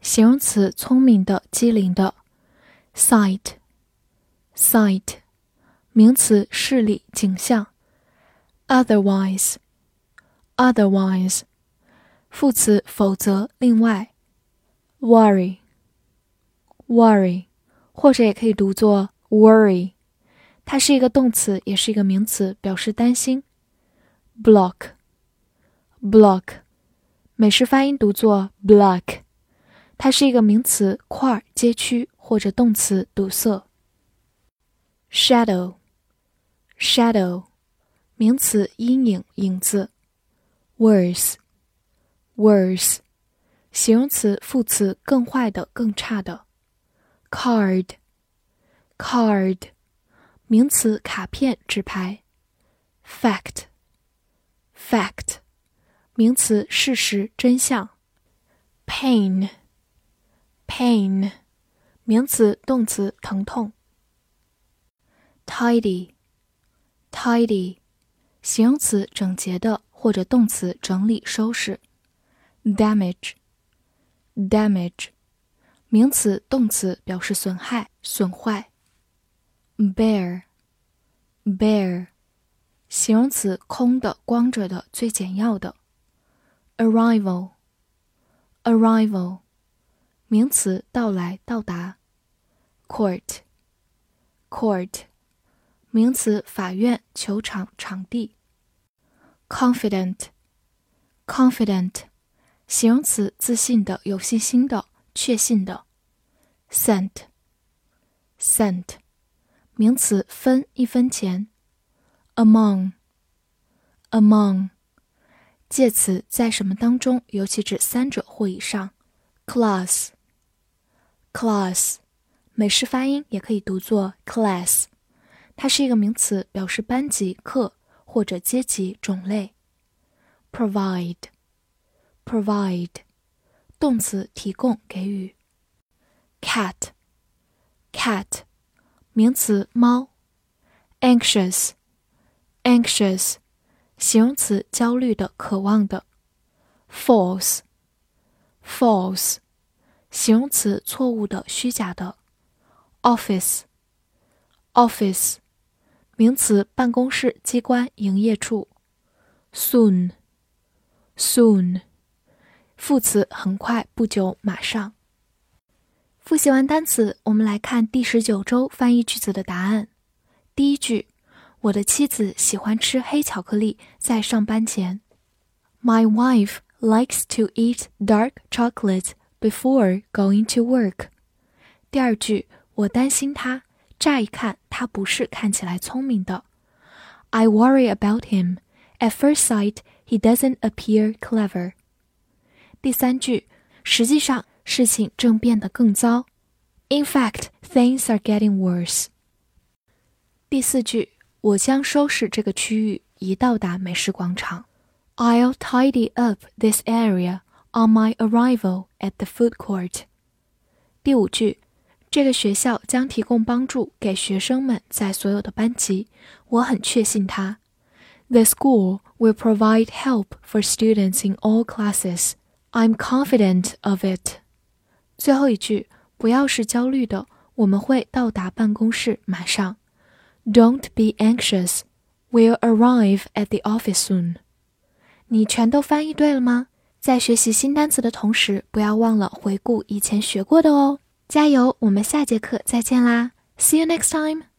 形容词，聪明的、机灵的。sight，sight，名词，视力、景象。otherwise，otherwise，副词，否则、另外。worry，worry，或者也可以读作 worry，它是一个动词，也是一个名词，表示担心。block，block。美式发音读作 block，它是一个名词，块、街区或者动词，堵塞。shadow，shadow，名词，阴影、影子。worse，worse，形容词、副词，更坏的、更差的。card，card，名词，卡片、纸牌。fact，fact。名词，事实、真相。pain pain，名词、动词，疼痛。tidy，tidy，形容词，整洁的，或者动词，整理、收拾。damage，damage，名词、动词，表示损害、损坏。bare，bare，形容词，空的、光着的、最简要的。arrival, arrival，名词，到来、到达。court, court，名词，法院、球场、场地。confident, confident，形容词，自信的、有信心的、确信的。cent, cent，名词，分、一分钱。among, among。介词在什么当中，尤其指三者或以上。Class Class，美式发音也可以读作 class，它是一个名词，表示班级、课或者阶级、种类。provide，provide，动词提供、给予。cat，cat，名词猫。anxious，anxious。形容词，焦虑的、渴望的。false，false，形容词，错误的、虚假的。office，office，名词，办公室、机关、营业处。soon，soon，副词，很快、不久、马上。复习完单词，我们来看第十九周翻译句子的答案。第一句。我的妻子喜欢吃黑巧克力在上班前。My wife likes to eat dark chocolate before going to work。第二句，我担心他，乍一看他不是看起来聪明的。I worry about him. At first sight, he doesn't appear clever. 第三句，实际上事情正变得更糟。In fact, things are getting worse. 第四句。我将收拾这个区域一到达美食广场。I'll tidy up this area on my arrival at the food court。第五句，这个学校将提供帮助给学生们在所有的班级。我很确信它。The school will provide help for students in all classes. I'm confident of it。最后一句，不要是焦虑的，我们会到达办公室马上。Don't be anxious. We'll arrive at the office soon. 你全都翻译对了吗？ 在学习新单词的同时，不要忘了回顾以前学过的哦。加油！我们下节课再见啦！See you next time.